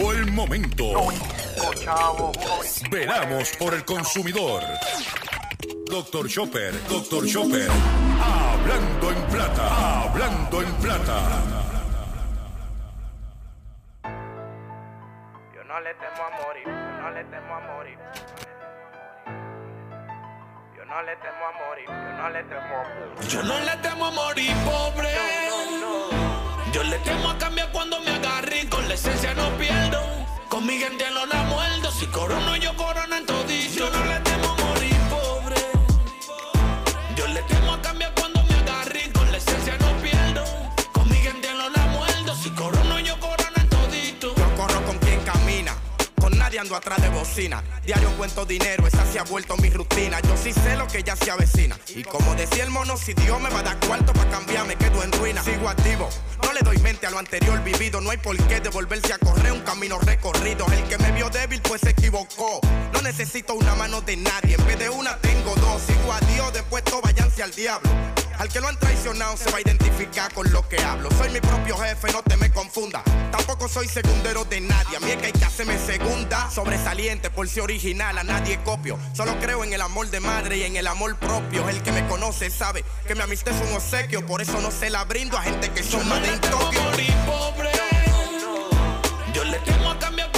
Llegó el momento. Veramos por el consumidor. Doctor Chopper, Doctor Chopper. Hablando en plata, hablando en plata. Yo no le temo a morir, yo no le temo a morir. Yo no le temo a morir, yo no le temo a morir. Yo no le temo a morir pobre. Yo le temo a cambiar cuando me agarren. Con la esencia no pierdo. Con mi gente no la muerdo. Si corono, yo corono en todito. Yo no le Atrás de bocina. Diario cuento dinero, esa se ha vuelto mi rutina. Yo sí sé lo que ya se avecina. Y como decía el mono, si Dios me va a dar cuarto para cambiar, me quedo en ruina. Sigo activo, no le doy mente a lo anterior vivido. No hay por qué devolverse a correr un camino recorrido. El que me vio débil, pues se equivocó. No necesito una mano de nadie, en vez de una tengo dos. Sigo a Dios, después todo váyanse al diablo. Al que lo han traicionado se va a identificar con lo que hablo. Soy mi propio jefe, no te me confunda. Tampoco soy segundero de nadie. A mí es que hay que hacerme segunda. Sobresaliente por ser original, a nadie copio. Solo creo en el amor de madre y en el amor propio. El que me conoce sabe que mi amistad es un obsequio. Por eso no se la brindo a gente que son más de. Yo le temo a cambiar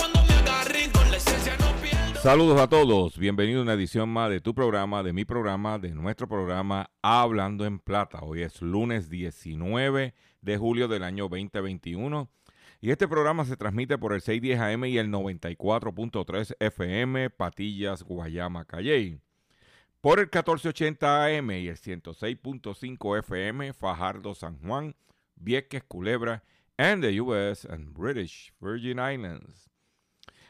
Saludos a todos, bienvenido a una edición más de tu programa, de mi programa, de nuestro programa Hablando en Plata. Hoy es lunes 19 de julio del año 2021 y este programa se transmite por el 610 AM y el 94.3 FM Patillas, Guayama, Calley. Por el 1480 AM y el 106.5 FM Fajardo, San Juan, Vieques, Culebra, and the US and British Virgin Islands.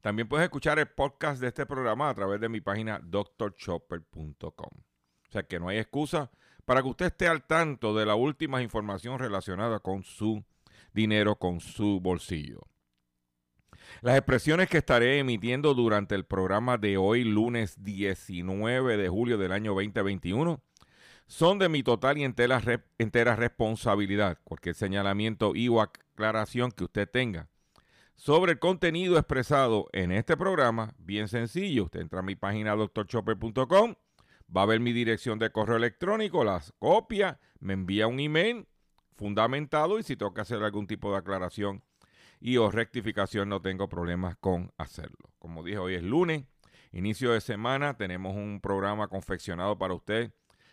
También puedes escuchar el podcast de este programa a través de mi página drchopper.com. O sea que no hay excusa para que usted esté al tanto de la última información relacionada con su dinero, con su bolsillo. Las expresiones que estaré emitiendo durante el programa de hoy, lunes 19 de julio del año 2021, son de mi total y entera, entera responsabilidad. Cualquier señalamiento y o aclaración que usted tenga sobre el contenido expresado en este programa, bien sencillo. Usted entra a mi página drchopper.com, va a ver mi dirección de correo electrónico, las copia, me envía un email fundamentado y si tengo que hacer algún tipo de aclaración y o rectificación no tengo problemas con hacerlo. Como dije, hoy es lunes, inicio de semana, tenemos un programa confeccionado para usted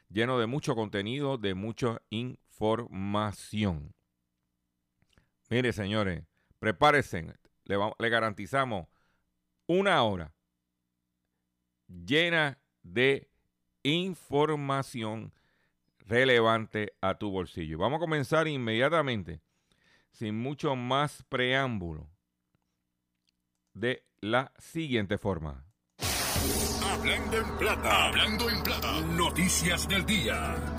lleno de mucho contenido, de mucha información. Mire, señores, prepárense, le, le garantizamos una hora llena de información relevante a tu bolsillo. Vamos a comenzar inmediatamente, sin mucho más preámbulo, de la siguiente forma. Hablando en plata, hablando en plata. Noticias del día.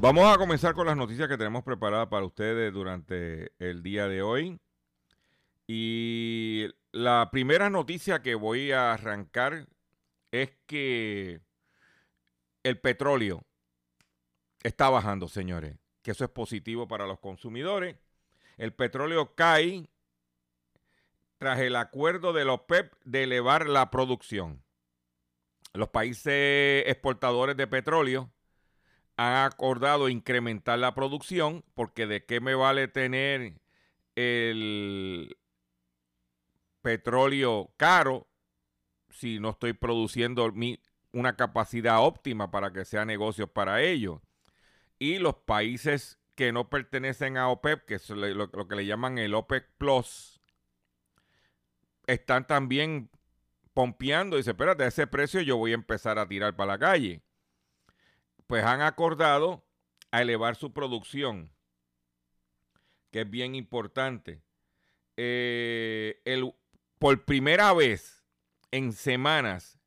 Vamos a comenzar con las noticias que tenemos preparadas para ustedes durante el día de hoy. Y la primera noticia que voy a arrancar es que el petróleo está bajando, señores. Que eso es positivo para los consumidores. El petróleo cae tras el acuerdo de la OPEP de elevar la producción. Los países exportadores de petróleo han acordado incrementar la producción porque de qué me vale tener el petróleo caro si no estoy produciendo mi- una capacidad óptima para que sea negocios para ellos. Y los países que no pertenecen a OPEP, que es lo, lo que le llaman el OPEC Plus, están también pompeando y dice, espérate, a ese precio yo voy a empezar a tirar para la calle. Pues han acordado a elevar su producción, que es bien importante. Eh, el por primera vez en semanas,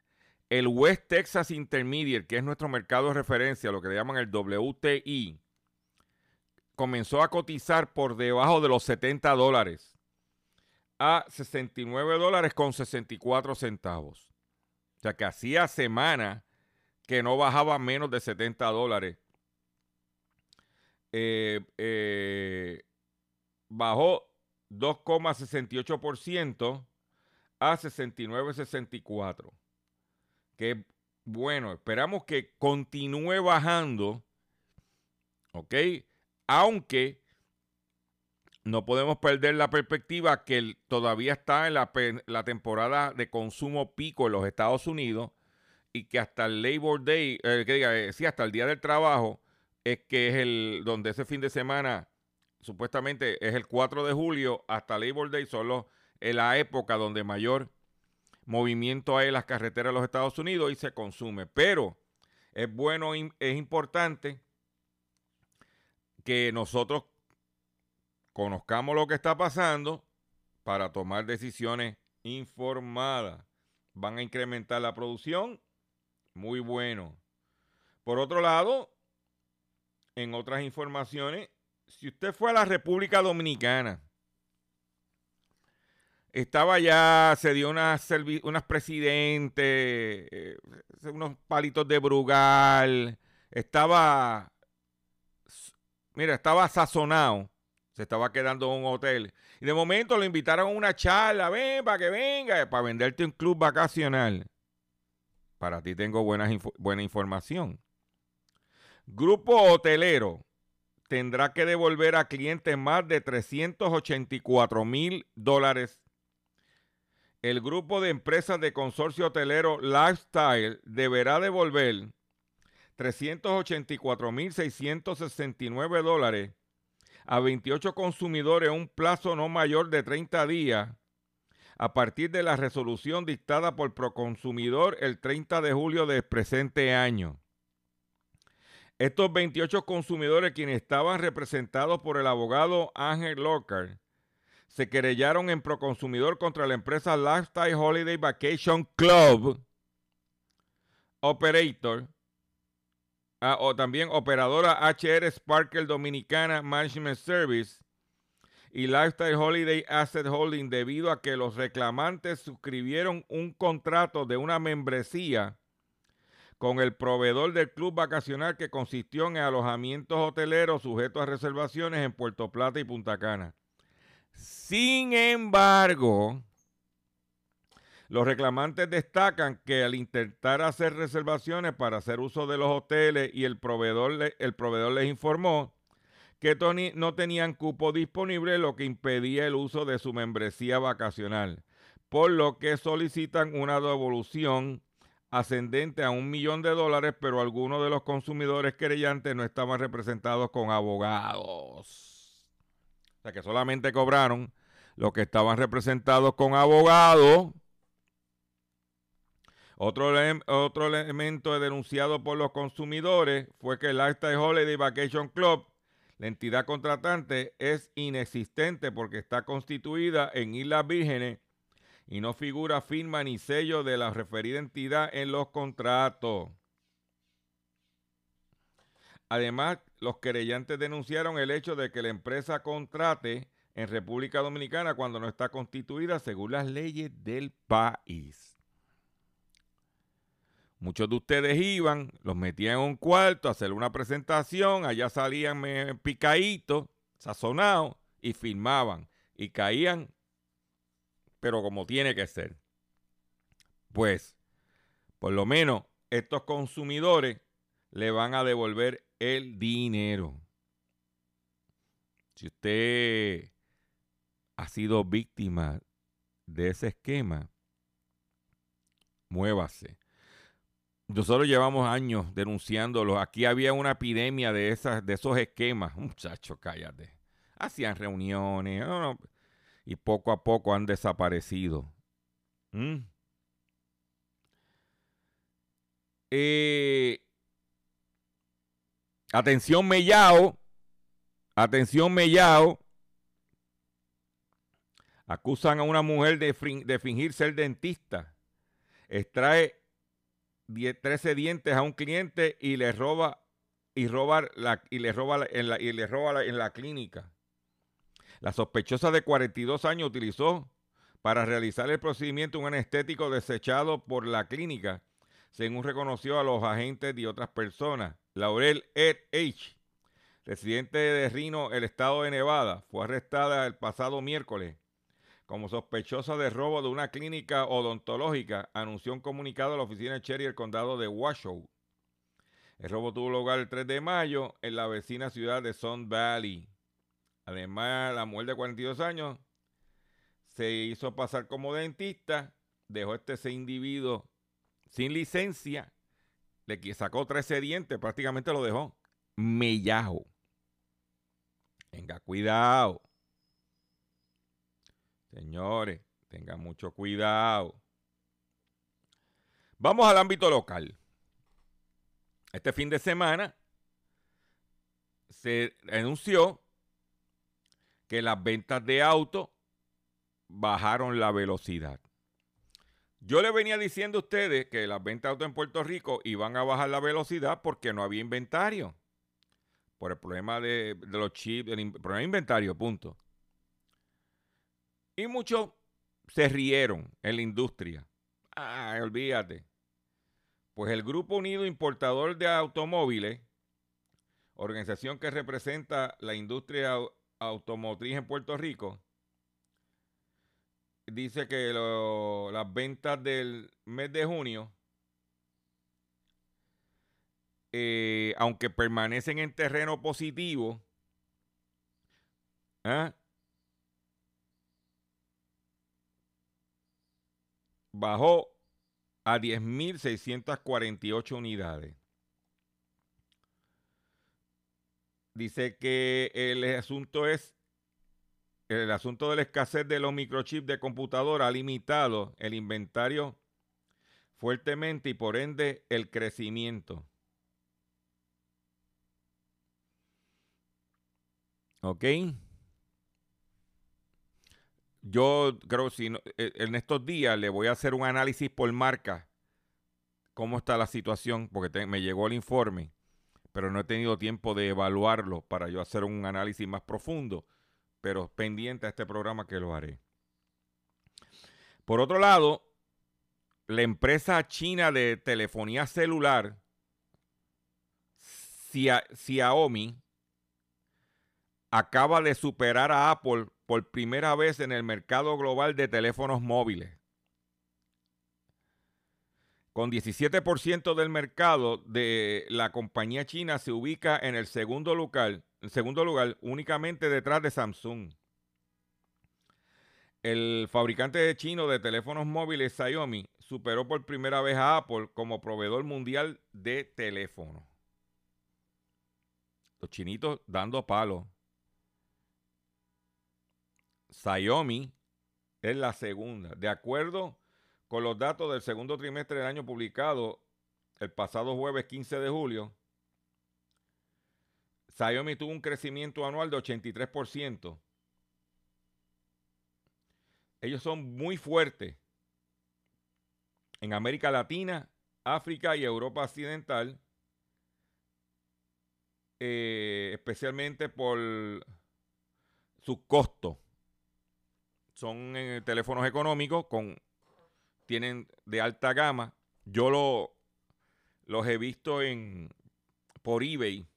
el West Texas Intermediate, que es nuestro mercado de referencia, lo que le llaman el WTI, comenzó a cotizar por debajo de los 70 dólares a 69 dólares con 64 centavos. O sea que hacía semanas que no bajaba menos de 70 dólares. Eh, eh, bajó 2,68% a 69,64. Que bueno, esperamos que continúe bajando. ¿Ok? Aunque no podemos perder la perspectiva que todavía está en la, la, temporada de consumo pico en los Estados Unidos y que hasta el Labor Day, eh, que diga, eh, sí, hasta el Día del Trabajo, es que es el, donde ese fin de semana, supuestamente es el 4 de julio, hasta Labor Day, solo en la época donde mayor movimiento hay en las carreteras de los Estados Unidos y se consume. Pero es bueno, es importante que nosotros conozcamos lo que está pasando para tomar decisiones informadas. Van a incrementar la producción. Muy bueno. Por otro lado, en otras informaciones, si usted fue a la República Dominicana, estaba ya, se dio unas, unas presidentes, eh, unos palitos de Brugal, estaba, mira, estaba sazonado se estaba quedando en un hotel. Y de momento lo invitaron a una charla, ven para que venga, para venderte un club vacacional. Para ti tengo buena, información. Grupo hotelero tendrá que devolver a clientes más de 384 mil dólares. El grupo de empresas de consorcio hotelero Lifestyle deberá devolver 384 mil 669 dólares a 28 consumidores un plazo no mayor de 30 días a partir de la resolución dictada por Proconsumidor el 30 de julio del presente año. Estos 28 consumidores, quienes estaban representados por el abogado Ángel Lockhart, se querellaron en Proconsumidor contra la empresa Lifestyle Holiday Vacation Club Operator Ah, o también operadora HR Sparkle Dominicana Management Service y Lifestyle Holiday Asset Holding debido a que los reclamantes suscribieron un contrato de una membresía con el proveedor del club vacacional que consistió en alojamientos hoteleros sujetos a reservaciones en Puerto Plata y Punta Cana. Sin embargo, los reclamantes destacan que al intentar hacer reservaciones para hacer uso de los hoteles y el proveedor, el proveedor les informó que Tony no tenían cupo disponible, lo que impedía el uso de su membresía vacacional, por lo que solicitan una devolución ascendente a un millón de dólares, pero algunos de los consumidores querellantes no estaban representados con abogados. O sea que solamente cobraron los que estaban representados con abogados otro, otro elemento denunciado por los consumidores fue que el Lifestyle Holiday Vacation Club, la entidad contratante, es inexistente porque está constituida en Islas Vírgenes y no figura firma ni sello de la referida entidad en los contratos. Además, los querellantes denunciaron el hecho de que la empresa contrate en República Dominicana cuando no está constituida según las leyes del país. Muchos de ustedes iban, los metían en un cuarto a hacer una presentación, allá salían picaditos, sazonados y firmaban y caían, pero como tiene que ser. Pues, por lo menos estos consumidores le van a devolver el dinero. Si usted ha sido víctima de ese esquema, muévase nosotros llevamos años denunciándolo. Aquí había una epidemia de, esas, de esos esquemas. Muchachos, cállate. Hacían reuniones y poco a poco han desaparecido. ¿Mm? Eh, atención, Mellao. Atención, Mellao. Acusan a una mujer de, de fingir ser dentista. Extrae 13 dientes a un cliente y le roba y roba la, y le roba en la, y le roba en la clínica. La sospechosa de 42 años utilizó para realizar el procedimiento un anestético desechado por la clínica, según reconoció a los agentes y otras personas. Laurel Ed H., residente de Reno, el estado de Nevada, fue arrestada el pasado miércoles como sospechosa de robo de una clínica odontológica, anunció un comunicado a la oficina de Cherry del condado de Washoe. El robo tuvo lugar el 3 de mayo en la vecina ciudad de Sun Valley. Además, la mujer de 42 años se hizo pasar como dentista, dejó este ese individuo sin licencia, le sacó 13 dientes, prácticamente lo dejó mellajo. Venga, cuidado. Señores, tengan mucho cuidado. Vamos al ámbito local. Este fin de semana se anunció que las ventas de autos bajaron la velocidad. Yo le venía diciendo a ustedes que las ventas de autos en Puerto Rico iban a bajar la velocidad porque no había inventario. Por el problema de, los chips, el problema de inventario, punto. Y muchos se rieron en la industria. Ah, olvídate. Pues el Grupo Unido Importador de Automóviles, organización que representa la industria automotriz en Puerto Rico, dice que las ventas del mes de junio, eh, aunque permanecen en terreno positivo, ¿ah? Bajó a 10.648 unidades. Dice que el asunto es el asunto de la escasez de los microchips de computadora ha limitado el inventario fuertemente y por ende el crecimiento. ¿Ok? Yo creo que si eh, en estos días le voy a hacer un análisis por marca, cómo está la situación, porque me llegó el informe, pero no he tenido tiempo de evaluarlo para yo hacer un análisis más profundo, pero pendiente a este programa que lo haré. Por otro lado, la empresa china de telefonía celular, Xiaomi, acaba de superar a Apple por primera vez en el mercado global de teléfonos móviles. Con 17% del mercado de la compañía china se ubica en el segundo lugar, segundo lugar únicamente detrás de Samsung. El fabricante chino de teléfonos móviles Xiaomi superó por primera vez a Apple como proveedor mundial de teléfonos. Los chinitos dando palos. Xiaomi es la segunda. De acuerdo con los datos del segundo trimestre del año publicado el pasado jueves 15 de julio, Xiaomi tuvo un crecimiento anual de 83%. Ellos son muy fuertes en América Latina, África y Europa Occidental, eh, especialmente por su costo son eh, teléfonos económicos con tienen de alta gama. Yo lo, los he visto en por eBay.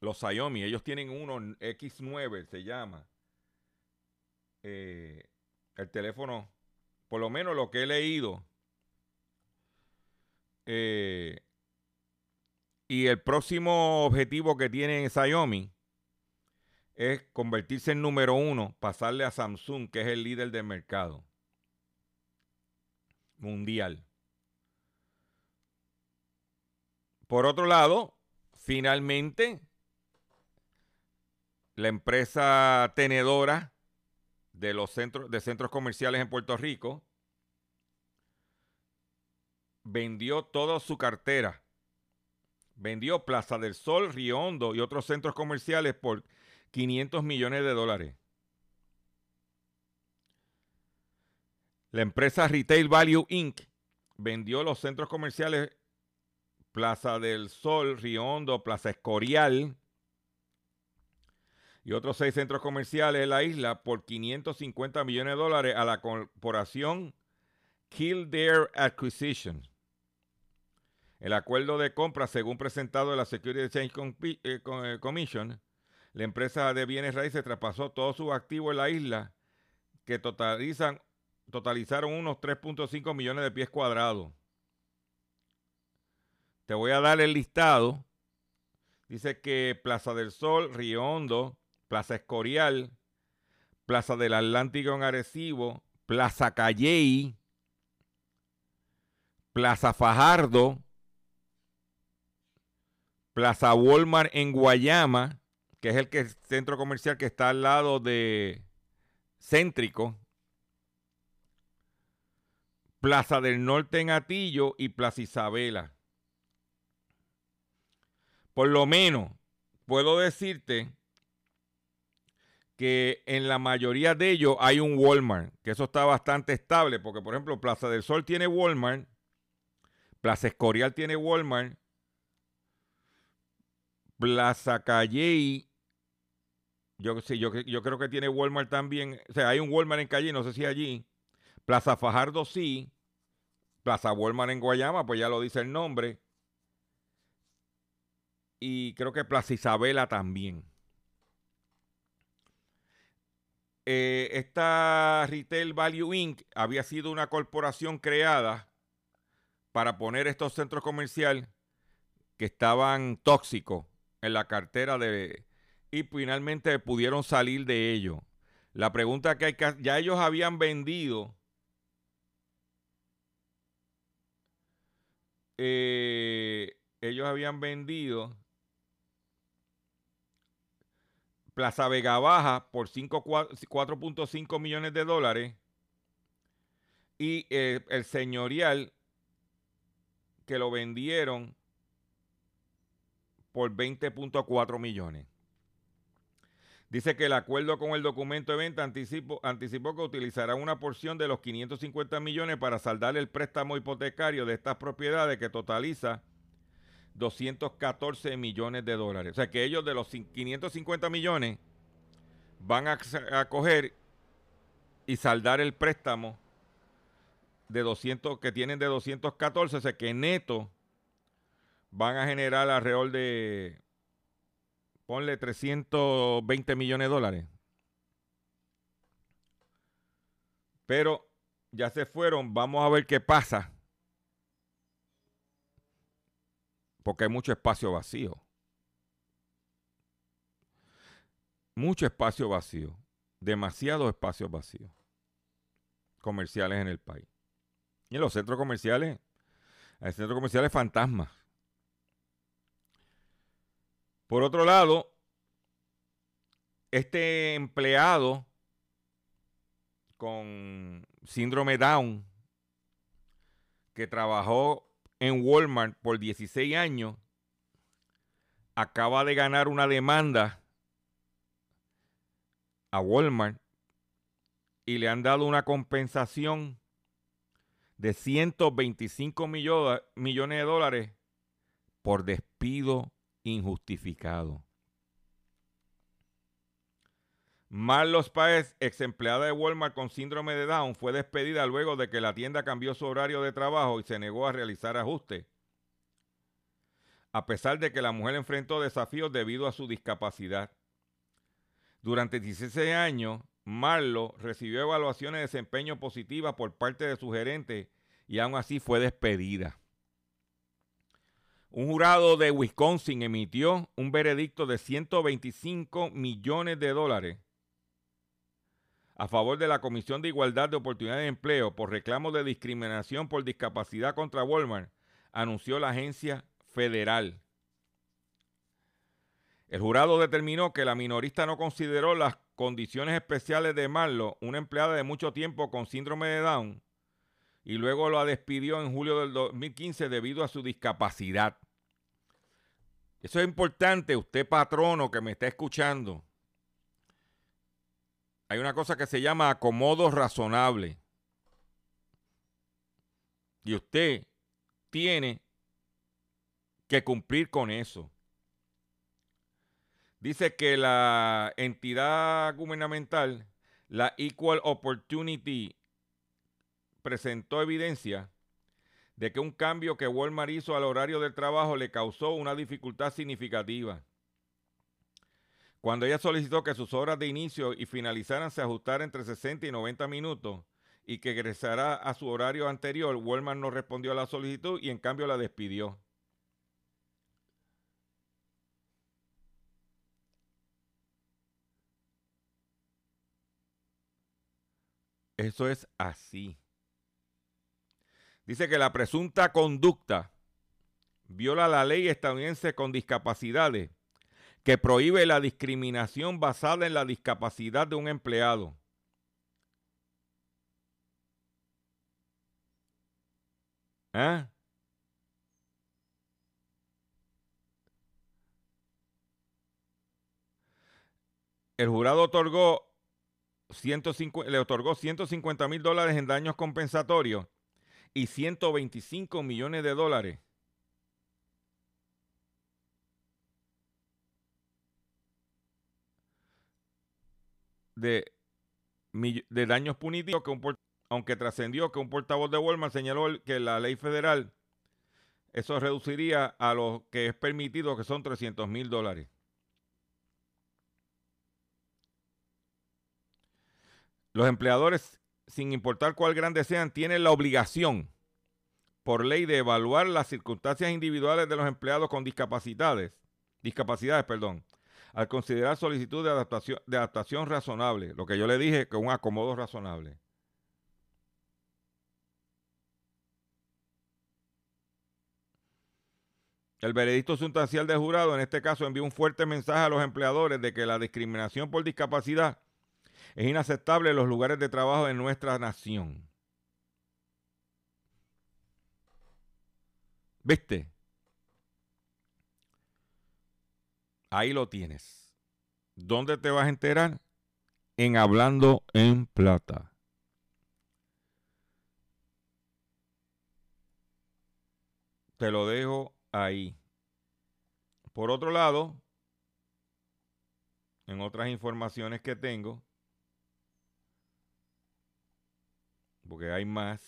Los Xiaomi, ellos tienen uno X9, se llama. Eh, el teléfono, por lo menos lo que he leído. Eh, y el próximo objetivo que tiene Xiaomi es convertirse en número uno, pasarle a Samsung, que es el líder del mercado mundial. Por otro lado, finalmente, la empresa tenedora de los centros, de centros comerciales en Puerto Rico vendió toda su cartera. Vendió Plaza del Sol, Río Hondo y otros centros comerciales por 500 millones de dólares. La empresa Retail Value Inc. vendió los centros comerciales Plaza del Sol, Río Hondo, Plaza Escorial y otros seis centros comerciales en la isla por 550 millones de dólares a la corporación Kildare Acquisition. El acuerdo de compra, según presentado en la Security Exchange eh, eh, Commission, la empresa de bienes raíces traspasó todos sus activos en la isla que totalizan, totalizaron unos 3.5 millones de pies cuadrados. Te voy a dar el listado. Dice que Plaza del Sol, Río Hondo, Plaza Escorial, Plaza del Atlántico en Arecibo, Plaza Calley, Plaza Fajardo, Plaza Walmart en Guayama, que es el que, centro comercial que está al lado de Céntrico, Plaza del Norte en Atillo y Plaza Isabela. Por lo menos puedo decirte que en la mayoría de ellos hay un Walmart, que eso está bastante estable, porque por ejemplo Plaza del Sol tiene Walmart, Plaza Escorial tiene Walmart, Plaza Calle, yo, sí, yo, yo creo que tiene Walmart también, o sea, hay un Walmart en Calle, no sé si allí, Plaza Fajardo sí, Plaza Walmart en Guayama, pues ya lo dice el nombre, y creo que Plaza Isabela también. Eh, esta Retail Value Inc. había sido una corporación creada para poner estos centros comerciales que estaban tóxicos en la cartera de y finalmente pudieron salir de ello. La pregunta que hay que ya ellos habían vendido eh, ellos habían vendido Plaza Vega Baja por 4.5 millones de dólares y eh, el señorial que lo vendieron por 20.4 millones. Dice que el acuerdo con el documento de venta anticipó, anticipó que utilizará una porción de los 550 millones para saldar el préstamo hipotecario de estas propiedades que totaliza 214 millones de dólares. O sea que ellos de los 550 millones van a, coger y saldar el préstamo de 200 que tienen de 214, o sea que neto van a generar alrededor de ponle 320 millones de dólares. Pero ya se fueron, vamos a ver qué pasa porque hay mucho espacio vacío. Mucho espacio vacío. Demasiados espacios vacíos comerciales en el país. Y en los centros comerciales, hay centros comerciales fantasmas. Por otro lado, este empleado con síndrome Down que trabajó en Walmart por 16 años, acaba de ganar una demanda a Walmart y le han dado una compensación de 125 millones de dólares por despido injustificado. Marlos Páez, ex empleada de Walmart con síndrome de Down, fue despedida luego de que la tienda cambió su horario de trabajo y se negó a realizar ajustes. A pesar de que la mujer enfrentó desafíos debido a su discapacidad. Durante 16 años, Marlo recibió evaluaciones de desempeño positivas por parte de su gerente y aún así fue despedida. Un jurado de Wisconsin emitió un veredicto de 125 millones de dólares a favor de la Comisión de Igualdad de Oportunidades de Empleo por reclamo de discriminación por discapacidad contra Walmart, anunció la agencia federal. El jurado determinó que la minorista no consideró las condiciones especiales de Marlo, una empleada de mucho tiempo con síndrome de Down, y luego la despidió en julio del 2015 debido a su discapacidad. Eso es importante, usted patrono que me está escuchando hay una cosa que se llama acomodo razonable. Y usted tiene que cumplir con eso. Dice que la entidad gubernamental, la Equal Opportunity, presentó evidencia de que un cambio que Walmart hizo al horario del trabajo le causó una dificultad significativa. Cuando ella solicitó que sus horas de inicio y finalizaran se ajustaran entre 60 y 90 minutos y que regresara a su horario anterior, Walmart no respondió a la solicitud y en cambio la despidió. Eso es así. Dice que la presunta conducta viola la ley estadounidense con discapacidades que prohíbe la discriminación basada en la discapacidad de un empleado. ¿Eh? El jurado otorgó 150, le otorgó 150 mil dólares en daños compensatorios y 125 millones de dólares. De, daños punitivos, que un, aunque trascendió que un portavoz de Walmart señaló que la ley federal eso reduciría a lo que es permitido, que son 300 mil dólares. Los empleadores, sin importar cuál grande sean, tienen la obligación por ley de evaluar las circunstancias individuales de los empleados con discapacidades, discapacidades, perdón, al considerar solicitud de adaptación, de adaptación razonable, lo que yo le dije que un acomodo razonable. El veredicto sustancial del jurado en este caso envió un fuerte mensaje a los empleadores de que la discriminación por discapacidad es inaceptable los lugares de trabajo de nuestra nación. ¿Viste? Ahí lo tienes. ¿Dónde te vas a enterar? En Hablando en Plata. Te lo dejo ahí. Por otro lado, en otras informaciones que tengo, porque hay más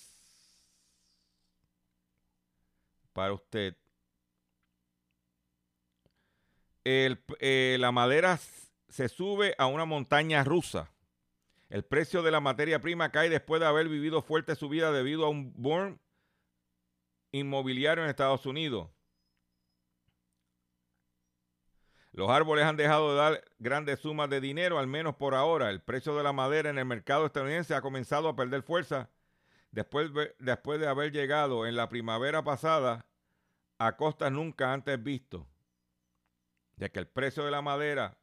para usted. Eh, la madera se sube a una montaña rusa. El precio de la materia prima cae después de haber vivido fuerte subida debido a un boom inmobiliario en Estados Unidos. Los árboles han dejado de dar grandes sumas de dinero, al menos por ahora. El precio de la madera en el mercado estadounidense ha comenzado a perder fuerza después, de haber llegado en la primavera pasada a costas nunca antes visto. Ya que el precio de la madera,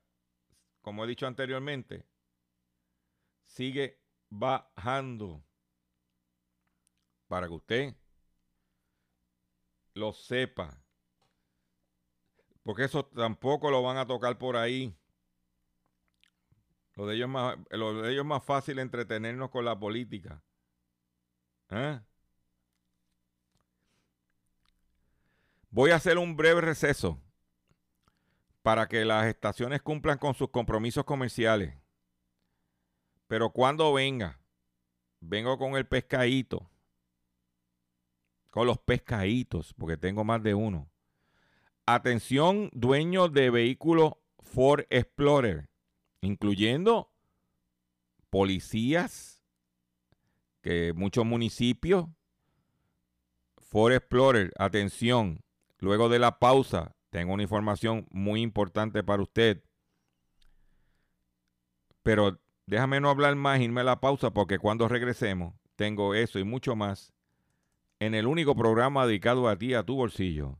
como he dicho anteriormente, sigue bajando. Para que usted lo sepa. Porque eso tampoco lo van a tocar por ahí. Lo de ellos más, lo de ellos más fácil entretenernos con la política. ¿Eh? Voy a hacer un breve receso para que las estaciones cumplan con sus compromisos comerciales. Pero cuando venga, vengo con el pescadito. Con los pescaditos, porque tengo más de uno. Atención, dueños de vehículos Ford Explorer, incluyendo policías, que muchos municipios. Ford Explorer, atención, luego de la pausa, tengo una información muy importante para usted. Pero déjame no hablar más, irme a la pausa, porque cuando regresemos, tengo eso y mucho más en el único programa dedicado a ti, a tu bolsillo.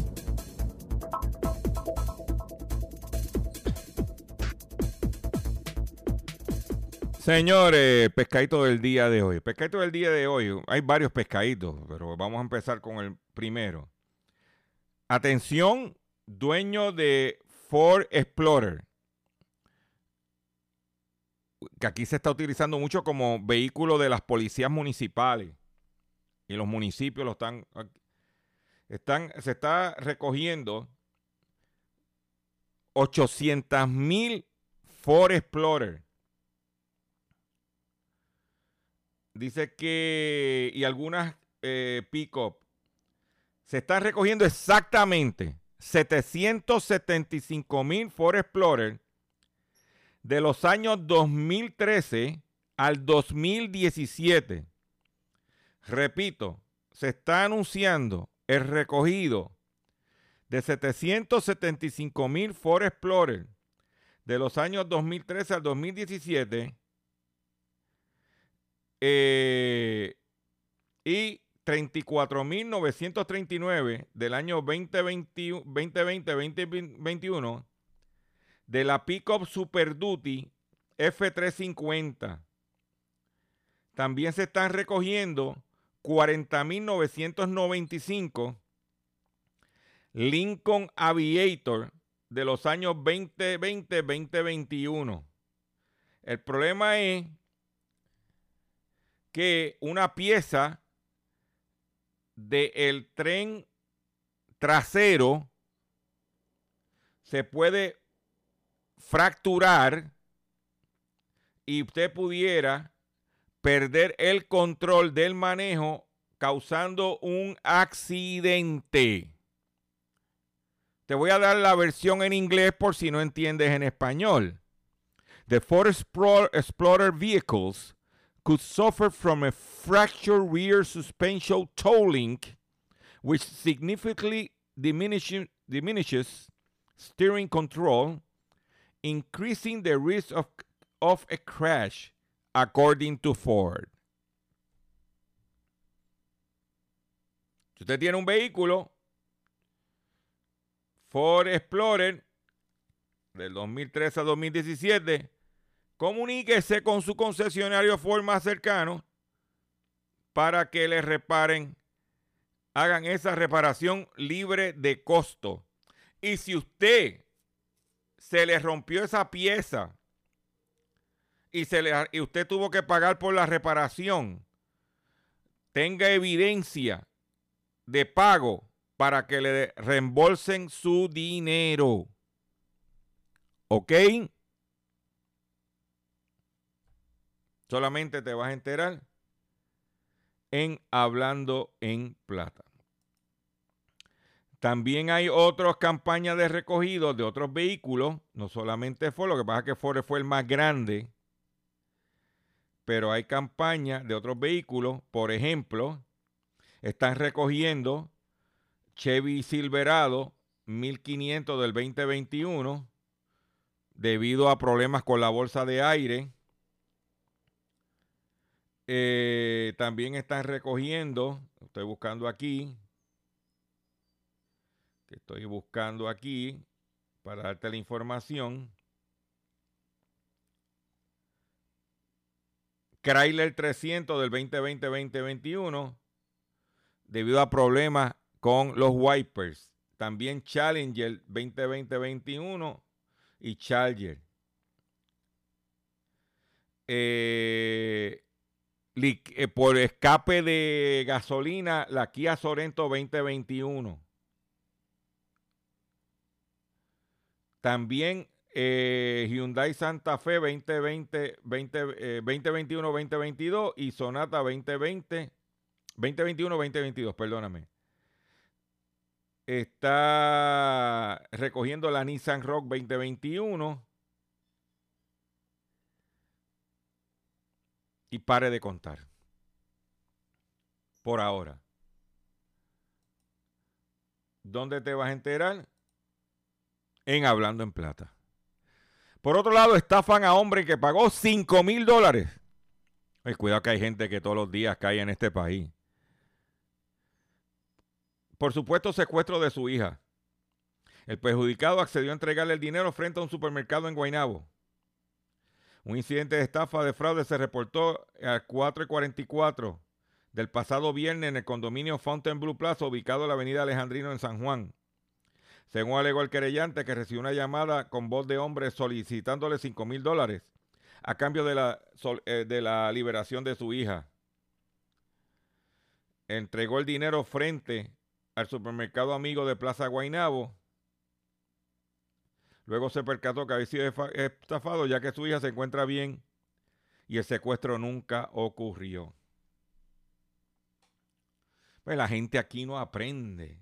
Señores, pescadito del día de hoy. Pescadito del día de hoy. Hay varios pescaditos, pero vamos a empezar con el primero. Atención, dueño de Ford Explorer. Que aquí se está utilizando mucho como vehículo de las policías municipales. Y los municipios lo están. están se está recogiendo 800 mil Ford Explorer Dice que, y algunas eh, pick-up, se están recogiendo exactamente 775 mil Ford Explorer de los años 2013 al 2017. Repito, se está anunciando el recogido de 775 mil Ford Explorer de los años 2013 al 2017 eh, y 34.939 del año 2020-2021 de la Pickup Super Duty F350. También se están recogiendo 40.995 Lincoln Aviator de los años 2020-2021. El problema es que una pieza del tren trasero se puede fracturar y usted pudiera perder el control del manejo causando un accidente. Te voy a dar la versión en inglés por si no entiendes en español. The Ford Explorer vehicles could suffer from a fractured rear suspension toe link, which significantly diminishes, diminishes steering control, increasing the risk of, of a crash, according to Ford. Si usted tiene un vehículo, Ford Explorer, del 2013 a 2017, comuníquese con su concesionario Ford más cercano para que le reparen, hagan esa reparación libre de costo. Y si usted se le rompió esa pieza y, se le, y usted tuvo que pagar por la reparación, tenga evidencia de pago para que le reembolsen su dinero. ¿Ok? Solamente te vas a enterar en Hablando en Plata. También hay otras campañas de recogido de otros vehículos, no solamente Ford, lo que pasa es que Ford fue el más grande, pero hay campañas de otros vehículos, por ejemplo, están recogiendo Chevy Silverado 1500 del 2021 debido a problemas con la bolsa de aire eh, también están recogiendo, estoy buscando aquí, estoy buscando aquí para darte la información. Chrysler 300 del 2020-2021 debido a problemas con los wipers. También Challenger 2020-21 y Charger. Eh, por escape de gasolina la Kia Sorento 2021. También eh, Hyundai Santa Fe 2020, 2021, 2022 y Sonata 2020, 2021, 2022, perdóname. Está recogiendo la Nissan Rock 2021 y pare de contar. Por ahora. ¿Dónde te vas a enterar? En Hablando en Plata. Por otro lado, estafan a hombre que pagó 5 mil dólares. cuidado que hay gente que todos los días cae en este país. Por supuesto, secuestro de su hija. El perjudicado accedió a entregarle el dinero frente a un supermercado en Guaynabo. Un incidente de estafa de fraude se reportó a 4.44 del pasado viernes en el condominio Fountain Blue Plaza, ubicado en la avenida Alejandrino en San Juan. Según alegó el querellante, que recibió una llamada con voz de hombre solicitándole 5 mil dólares a cambio de la, eh, de la liberación de su hija. Entregó el dinero frente al supermercado amigo de Plaza Guainabo. Luego se percató que había sido estafado ya que su hija se encuentra bien y el secuestro nunca ocurrió. Pues la gente aquí no aprende.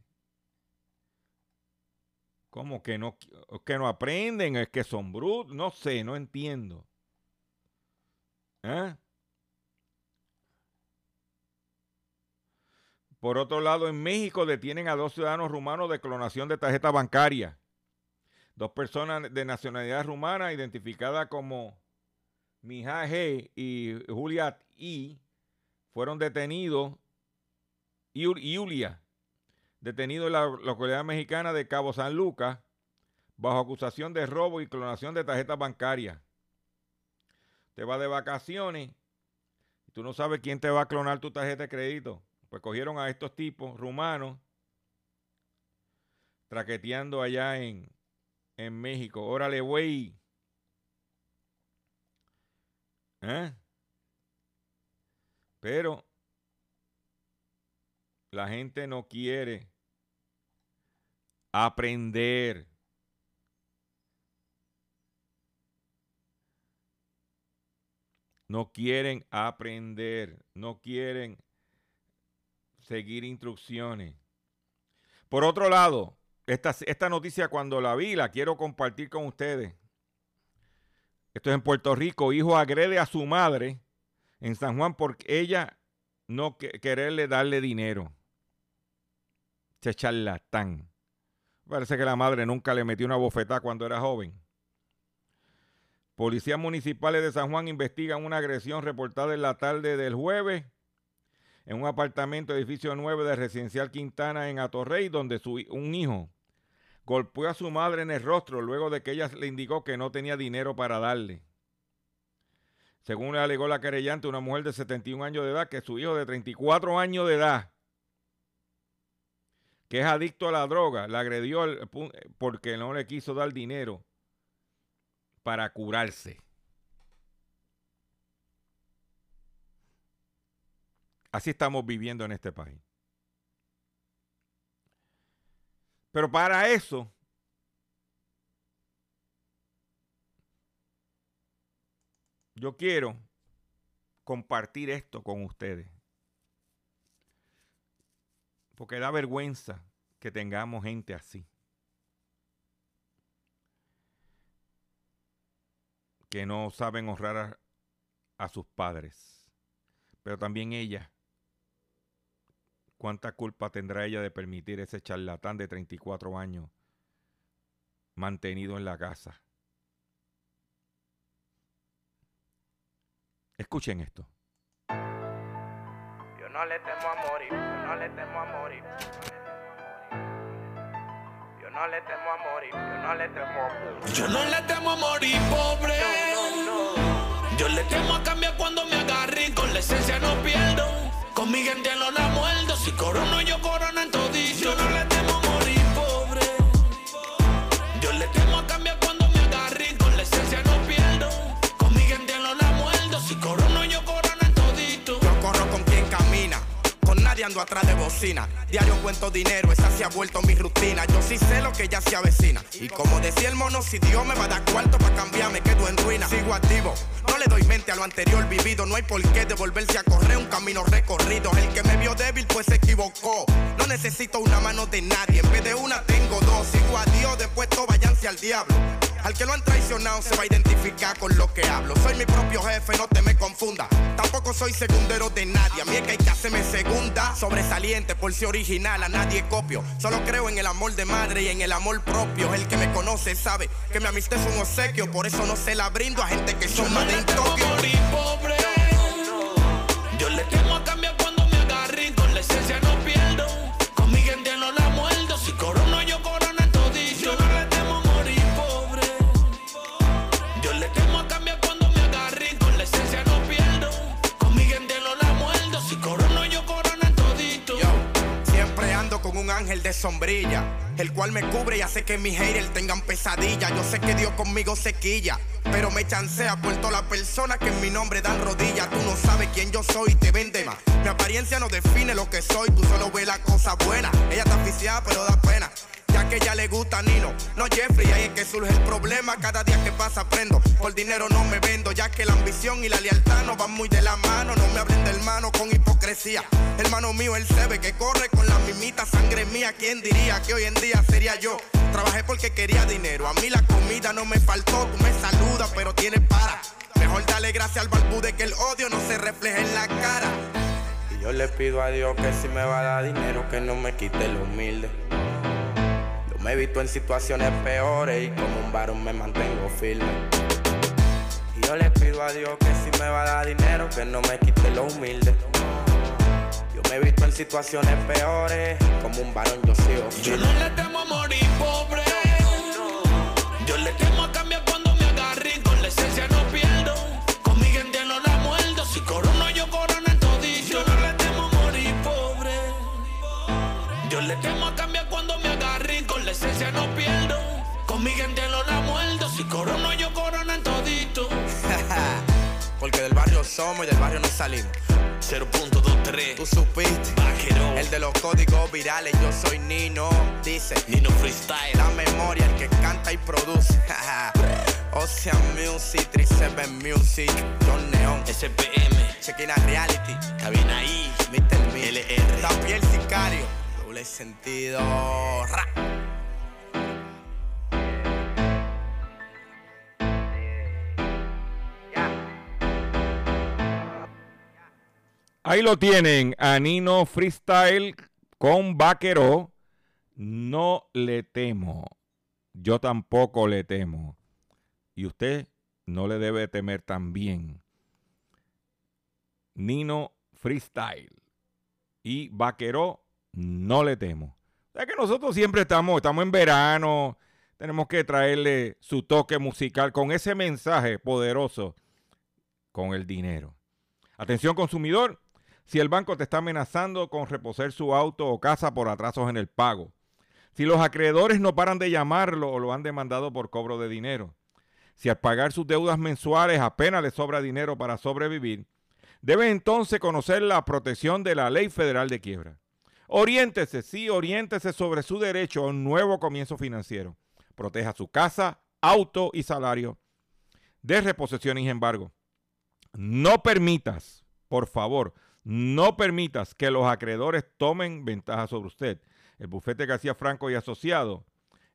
¿Cómo que no, que no aprenden? Es que son brutos. No sé, no entiendo. ¿Eh? Por otro lado, en México detienen a dos ciudadanos rumanos de clonación de tarjeta bancaria. Dos personas de nacionalidad rumana identificadas como Mija G y Julia I fueron detenidos. Julia, detenido en la localidad mexicana de Cabo San Lucas bajo acusación de robo y clonación de tarjetas bancarias. Te va de vacaciones y tú no sabes quién te va a clonar tu tarjeta de crédito. Pues cogieron a estos tipos rumanos traqueteando allá en, en México. Órale, güey. ¿Eh? Pero la gente no quiere aprender. No quieren aprender, no quieren seguir instrucciones. Por otro lado, esta, esta noticia cuando la vi la quiero compartir con ustedes. Esto es en Puerto Rico. Hijo agrede a su madre en San Juan porque ella no quererle darle dinero. Se charlatán. Parece que la madre nunca le metió una bofetada cuando era joven. Policías municipales de San Juan investigan una agresión reportada en la tarde del jueves en un apartamento edificio 9 de Residencial Quintana en Atorrey, donde su, un hijo golpeó a su madre en el rostro luego de que ella le indicó que no tenía dinero para darle. Según le alegó la querellante, una mujer de 71 años de edad, que su hijo de 34 años de edad, que es adicto a la droga, la agredió porque no le quiso dar dinero para curarse. Así estamos viviendo en este país. Pero para eso, yo quiero compartir esto con ustedes. Porque da vergüenza que tengamos gente así. Que no saben honrar a, a sus padres. Pero también ella ¿Cuánta culpa tendrá ella de permitir ese charlatán de 34 años mantenido en la casa? Escuchen esto. Yo no le temo a morir, yo no le temo a morir. Yo no le temo a morir, yo no le temo a morir. Yo no le temo a morir, pobre. Yo le temo a cambiar cuando me agarren, con la esencia no pierdo. Mi gente la muerdo. Si corono, yo corono en todito. Yo no le temo morir pobre. Yo le temo a cambiar Atrás de bocina. Diario cuento dinero, esa se ha vuelto mi rutina. Yo sí sé lo que ya se avecina. Y como decía el mono, si Dios me va a dar cuarto para cambiarme, quedo en ruina. Sigo activo no le doy mente a lo anterior vivido. No hay por qué devolverse a correr un camino recorrido. El que me vio débil, pues se equivocó. No necesito una mano de nadie. En vez de una, tengo dos. Sigo a Dios, después todo váyanse al diablo. Al que lo han traicionado se va a identificar con lo que hablo. Soy mi propio jefe, no te me confunda. Tampoco soy segundero de nadie. A mí es que hay que hacerme segunda. Sobresaliente por ser original, a nadie copio. Solo creo en el amor de madre y en el amor propio. El que me conoce sabe que mi amistad es un obsequio. Por eso no se la brindo a gente que son más de pobre. De sombrilla, el cual me cubre y hace que mis haters tengan pesadilla. Yo sé que Dios conmigo se quilla, pero me chancea por toda la persona que en mi nombre dan rodillas. Tú no sabes quién yo soy, te vende más. Mi apariencia no define lo que soy, tú solo ves la cosa buena. Ella está aficiada, pero da pena que ella le gusta Nino, no Jeffrey, ahí es que surge el problema, cada día que pasa aprendo, por dinero no me vendo, ya que la ambición y la lealtad no van muy de la mano, no me hablen hermano con hipocresía, hermano mío él se ve que corre con la mimita sangre mía, ¿quién diría que hoy en día sería yo? Trabajé porque quería dinero, a mí la comida no me faltó, tú me saludas pero tienes para, mejor dale gracias al balbude que el odio no se refleje en la cara. Y yo le pido a Dios que si me va a dar dinero que no me quite lo humilde. Me he visto en situaciones peores y como un varón me mantengo firme. Y yo le pido a Dios que si me va a dar dinero, que no me quite lo humilde. Yo me he visto en situaciones peores, como un varón yo sigo firme. Yo no le temo a morir pobre. Yo le temo a cambiar cuando me la esencia no pierdo. Con mi gente no la muerdo. Si corono, yo corono en todito. Porque del barrio somos y del barrio no salimos. 0.23 Tú supiste. El de los códigos virales Yo soy Nino Dice. Nino Freestyle. La memoria El que canta y produce. Ocean Music 37 Music John Neon. SPM Chequina Reality. Cabina ahí Mr. Me LR También Sicario Doble sentido. Ahí lo tienen, Anino Freestyle con Vaquero. No le temo. Yo tampoco le temo. Y usted no le debe temer también. Nino Freestyle y Vaquero, no le temo. Es que nosotros siempre estamos, estamos en verano, tenemos que traerle su toque musical con ese mensaje poderoso con el dinero. Atención consumidor, si el banco te está amenazando con reposer su auto o casa por atrasos en el pago, si los acreedores no paran de llamarlo o lo han demandado por cobro de dinero, si al pagar sus deudas mensuales apenas le sobra dinero para sobrevivir, debe entonces conocer la protección de la Ley Federal de Quiebra. Oriéntese, sí, oriéntese sobre su derecho a un nuevo comienzo financiero. Proteja su casa, auto y salario de reposición y embargo. No permitas, por favor, no permitas que los acreedores tomen ventaja sobre usted. El bufete García Franco y Asociado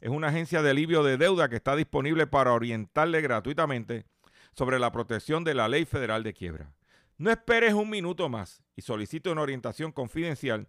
es una agencia de alivio de deuda que está disponible para orientarle gratuitamente sobre la protección de la ley federal de quiebra. No esperes un minuto más y solicite una orientación confidencial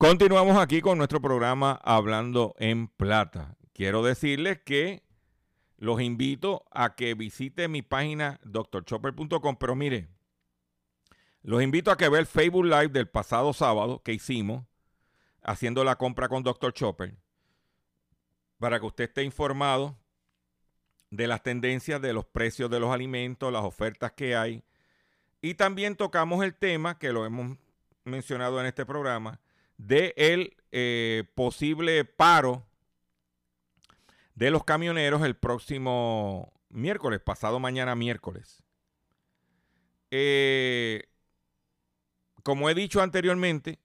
Continuamos aquí con nuestro programa Hablando en Plata. Quiero decirles que los invito a que visite mi página drchopper.com, pero mire, los invito a que vean el Facebook Live del pasado sábado que hicimos haciendo la compra con Dr. Chopper para que usted esté informado de las tendencias de los precios de los alimentos, las ofertas que hay. Y también tocamos el tema, que lo hemos mencionado en este programa, de el eh, posible paro de los camioneros el próximo miércoles, pasado mañana miércoles. Eh, como he dicho anteriormente,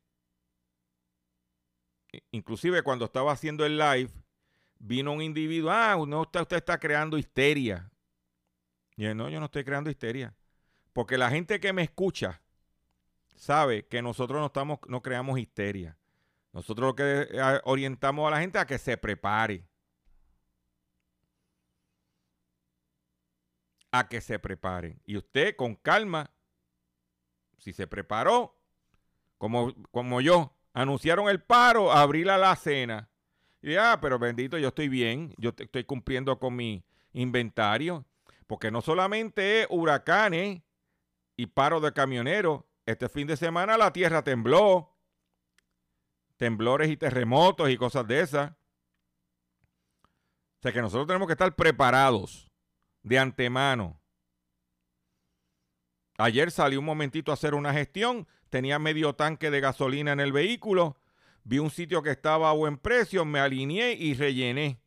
inclusive cuando estaba haciendo el live, vino un individuo, ah, no, usted, usted está creando histeria. Y no, yo no estoy creando histeria. Porque la gente que me escucha sabe que nosotros no, estamos, no creamos histeria. Nosotros lo que eh, orientamos a la gente a que se prepare. A que se preparen. Y usted con calma, si se preparó, como, como yo, anunciaron el paro, abrí la cena. Y ah, pero bendito, yo estoy bien, yo estoy cumpliendo con mi inventario. Porque no solamente es huracanes y paro de camioneros, este fin de semana la tierra tembló, temblores y terremotos y cosas de esas. O sea que nosotros tenemos que estar preparados de antemano. Ayer salí un momentito a hacer una gestión, tenía medio tanque de gasolina en el vehículo, vi un sitio que estaba a buen precio, me alineé y rellené.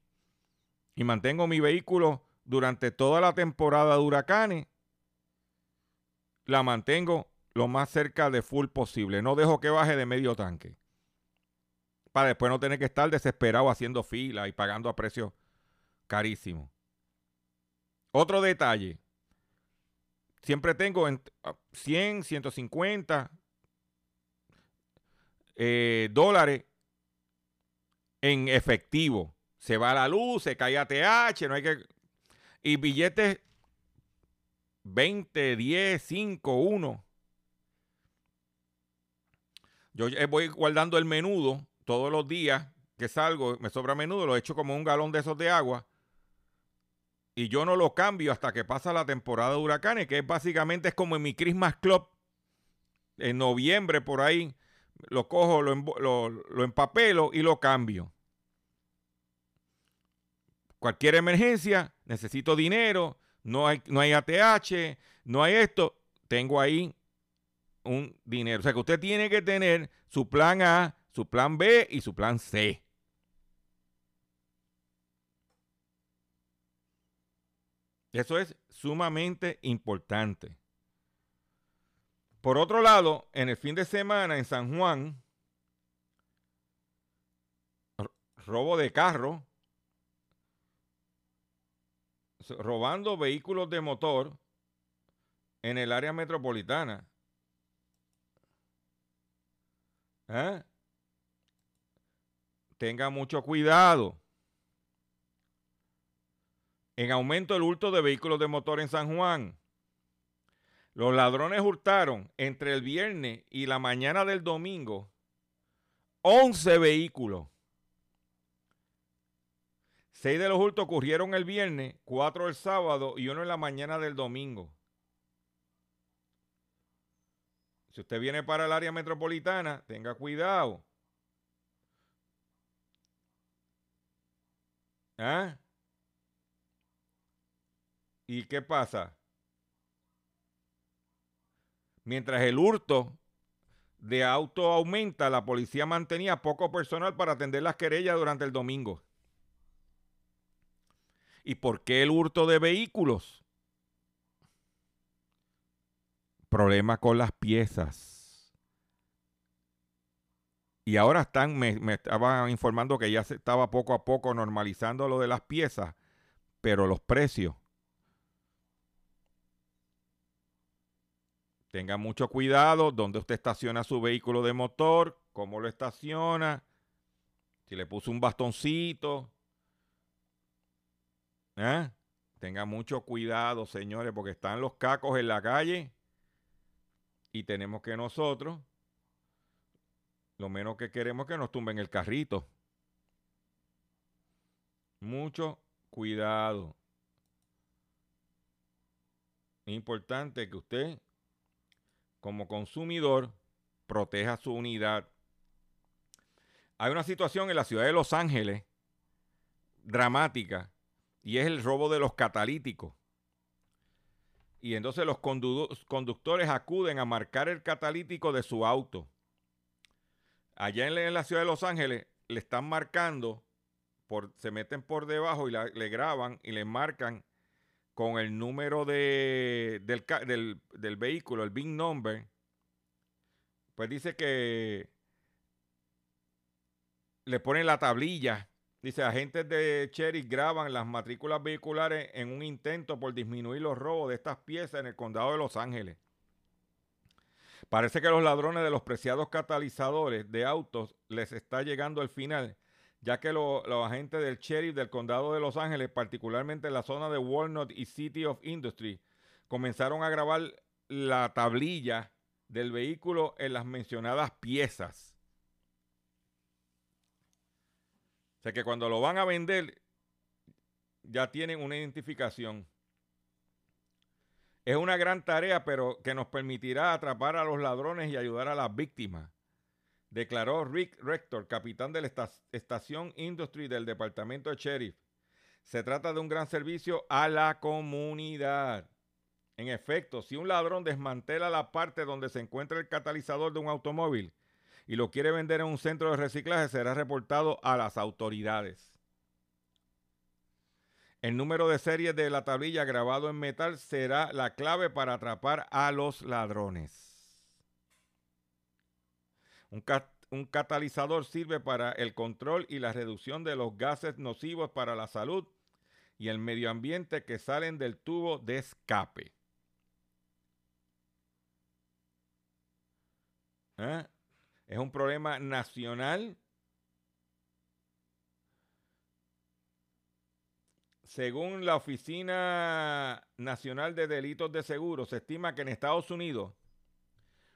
Y mantengo mi vehículo durante toda la temporada de huracanes. La mantengo lo más cerca de full posible. No dejo que baje de medio tanque. Para después no tener que estar desesperado haciendo fila y pagando a precios carísimos. Otro detalle. Siempre tengo 100, 150 ah, eh, dólares en efectivo. Se va la luz, se cae ATH, no hay que... Y billetes 20, 10, 5, 1. Yo voy guardando el menudo todos los días que salgo, me sobra menudo, lo echo como un galón de esos de agua. Y yo no lo cambio hasta que pasa la temporada de huracanes, que es básicamente es como en mi Christmas Club. En noviembre por ahí lo cojo, lo, lo, lo empapelo y lo cambio. Cualquier emergencia, necesito dinero, no hay, no hay ATH, no hay esto, tengo ahí un dinero. O sea que usted tiene que tener su plan A, su plan B y su plan C. Eso es sumamente importante. Por otro lado, en el fin de semana en San Juan, robo de carro, robando vehículos de motor en el área metropolitana. ¿Eh? Tenga mucho cuidado. En aumento el hurto de vehículos de motor en San Juan. Los ladrones hurtaron entre el viernes y la mañana del domingo 11 vehículos. Seis de los hurtos ocurrieron el viernes, cuatro el sábado y uno en la mañana del domingo. Si usted viene para el área metropolitana, tenga cuidado. ¿Ah? ¿Y qué pasa? Mientras el hurto de auto aumenta, la policía mantenía poco personal para atender las querellas durante el domingo. ¿Y por qué el hurto de vehículos? Problema con las piezas. Y ahora están, me, me estaban informando que ya se estaba poco a poco normalizando lo de las piezas, pero los precios. Tenga mucho cuidado donde usted estaciona su vehículo de motor, cómo lo estaciona, si le puso un bastoncito, ¿Eh? Tenga mucho cuidado, señores, porque están los cacos en la calle y tenemos que nosotros, lo menos que queremos es que nos tumben el carrito. Mucho cuidado. Es importante que usted, como consumidor, proteja su unidad. Hay una situación en la ciudad de Los Ángeles dramática y es el robo de los catalíticos. Y entonces los conductores acuden a marcar el catalítico de su auto. Allá en la ciudad de Los Ángeles le están marcando, por, se meten por debajo y le graban y le marcan con el número de, del, del vehículo, el VIN number. Pues dice que le ponen la tablilla Dice, agentes de Cherry graban las matrículas vehiculares en un intento por disminuir los robos de estas piezas en el condado de Los Ángeles. Parece que los ladrones de los preciados catalizadores de autos les está llegando al final, ya que lo- los agentes del sheriff del condado de Los Ángeles, particularmente en la zona de Walnut y City of Industry, comenzaron a grabar la tablilla del vehículo en las mencionadas piezas. O sea que cuando lo van a vender, ya tienen una identificación. Es una gran tarea, pero que nos permitirá atrapar a los ladrones y ayudar a las víctimas, declaró Rick Rector, capitán de la esta- estación Industry del departamento de sheriff. Se trata de un gran servicio a la comunidad. En efecto, si un ladrón desmantela la parte donde se encuentra el catalizador de un automóvil y lo quiere vender en un centro de reciclaje, será reportado a las autoridades. El número de series de la tablilla grabado en metal será la clave para atrapar a los ladrones. Un, cat- un catalizador sirve para el control y la reducción de los gases nocivos para la salud y el medio ambiente que salen del tubo de escape. ¿Eh? Es un problema nacional. Según la Oficina Nacional de Delitos de Seguro, se estima que en Estados Unidos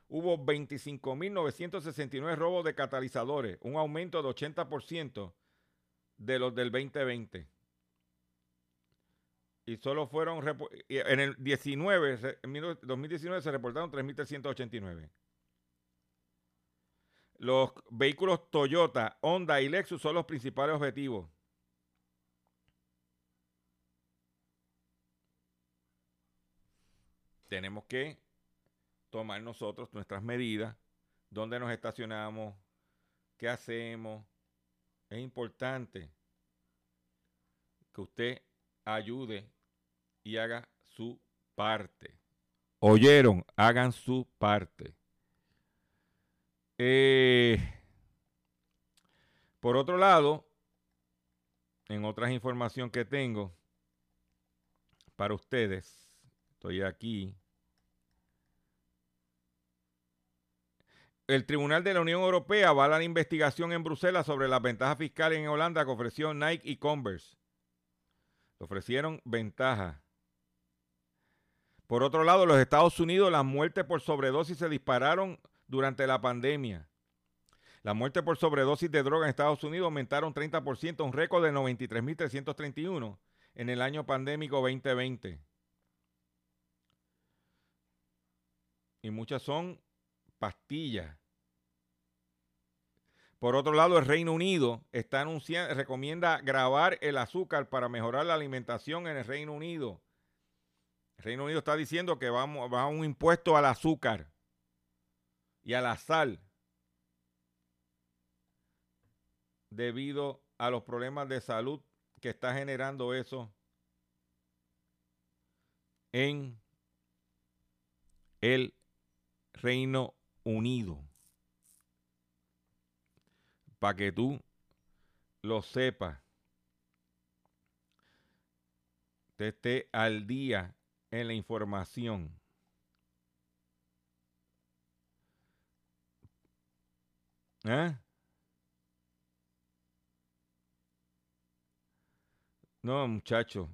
hubo 25.969 robos de catalizadores, un aumento de 80% de los del 2020. Y solo fueron, en el 19, se- en 2019 se reportaron 3.389. Los vehículos Toyota, Honda y Lexus son los principales objetivos. Tenemos que tomar nosotros nuestras medidas, dónde nos estacionamos, qué hacemos. Es importante que usted ayude y haga su parte. ¿Oyeron? Hagan su parte. Eh, por otro lado, en otras información que tengo para ustedes, estoy aquí. El Tribunal de la Unión Europea avala la investigación en Bruselas sobre las ventajas fiscales en Holanda que ofreció Nike y Converse. Le ofrecieron ventajas. Por otro lado, los Estados Unidos, las muertes por sobredosis se dispararon durante la pandemia. Las muertes por sobredosis de droga en Estados Unidos aumentaron 30%, un récord de 93.331 en el año pandémico 2020. Y muchas son pastillas. Por otro lado, el Reino Unido está anunciando, recomienda grabar el azúcar para mejorar la alimentación en el Reino Unido. El Reino Unido está diciendo que va a un impuesto al azúcar y a la sal debido a los problemas de salud que está generando eso en el Reino Unido. Para que tú lo sepas. Te esté al día en la información. ¿Eh? No, muchacho.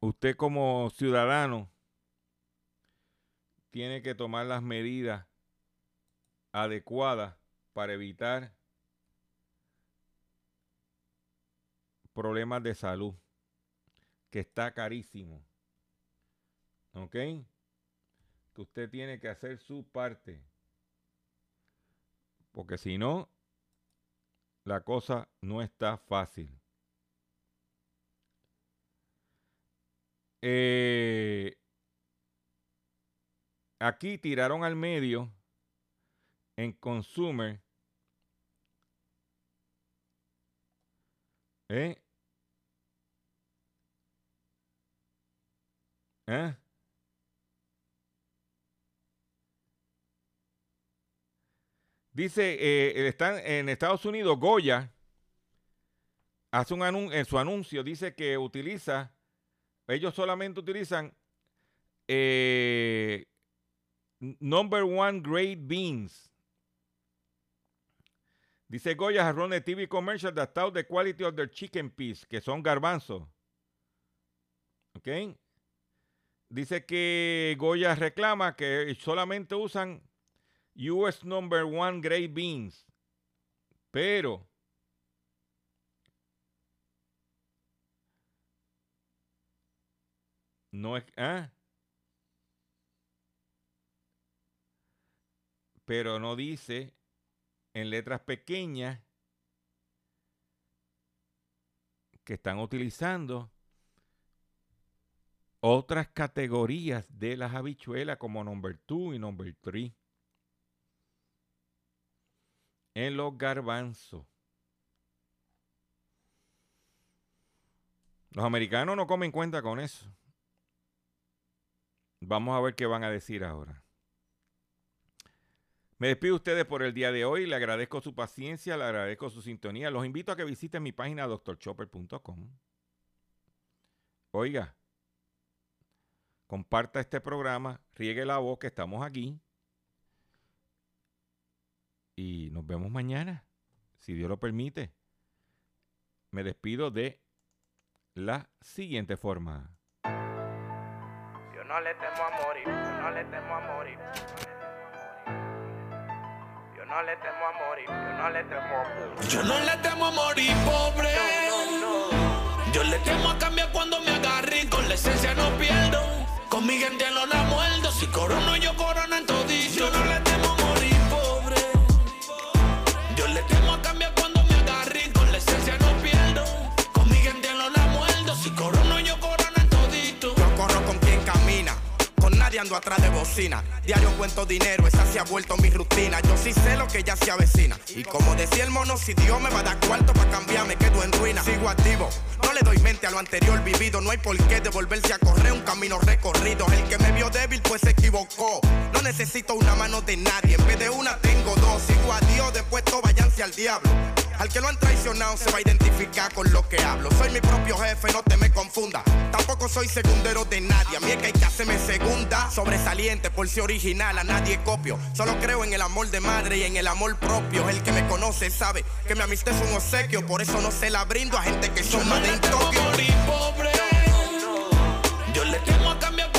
Usted como ciudadano tiene que tomar las medidas adecuadas para evitar problemas de salud, que está carísimo. ¿Ok? Usted tiene que hacer su parte. Porque si no, la cosa no está fácil. Eh, aquí tiraron al medio en Consumer. ¿Eh? ¿Eh? Dice, eh, están en Estados Unidos, Goya hace un anun- en su anuncio, dice que utiliza, ellos solamente utilizan eh, number one grade beans Dice Goya has run a TV commercial that tout the quality of their chicken piece, que son garbanzos. ¿Ok? Dice que Goya reclama que solamente usan US number one grade beans. Pero no es. ¿ah? Pero no dice en letras pequeñas que están utilizando otras categorías de las habichuelas como number 2 y number 3 en los garbanzos. Los americanos no comen cuenta con eso. Vamos a ver qué van a decir ahora. Me despido de ustedes por el día de hoy. Le agradezco su paciencia, le agradezco su sintonía. Los invito a que visiten mi página doctorchopper.com. Oiga, comparta este programa, riegue la voz que estamos aquí. Y nos vemos mañana, si Dios lo permite. Me despido de la siguiente forma. Yo no le temo a morir, yo no le temo a morir. Yo no le temo a morir, yo no le temo a morir. Yo no le temo a morir pobre. Yo le temo a cambiar cuando me agarren. Con la esencia no pierdo. Con mi gente no la muerdo. Si corono, yo corono en todito. Yo no le ando atrás de bocina. Diario cuento dinero, esa se ha vuelto mi rutina. Yo sí sé lo que ya se avecina. Y como decía el mono, si Dios me va a dar cuarto para cambiar, me quedo en ruina. Sigo activo, no le doy mente a lo anterior vivido. No hay por qué devolverse a correr un camino recorrido. El que me vio débil, pues se equivocó. No necesito una mano de nadie, en vez de una tengo dos. Sigo a Dios, después todo váyanse al diablo. Al que lo han traicionado se va a identificar con lo que hablo. Soy mi propio jefe, no te me confunda. Tampoco soy segundero de nadie. A mí es que hay que hacerme segunda. Sobresaliente por ser original, a nadie copio. Solo creo en el amor de madre y en el amor propio. El que me conoce sabe que mi amistad es un obsequio. Por eso no se la brindo a gente que son más de. Yo le temo a cambiar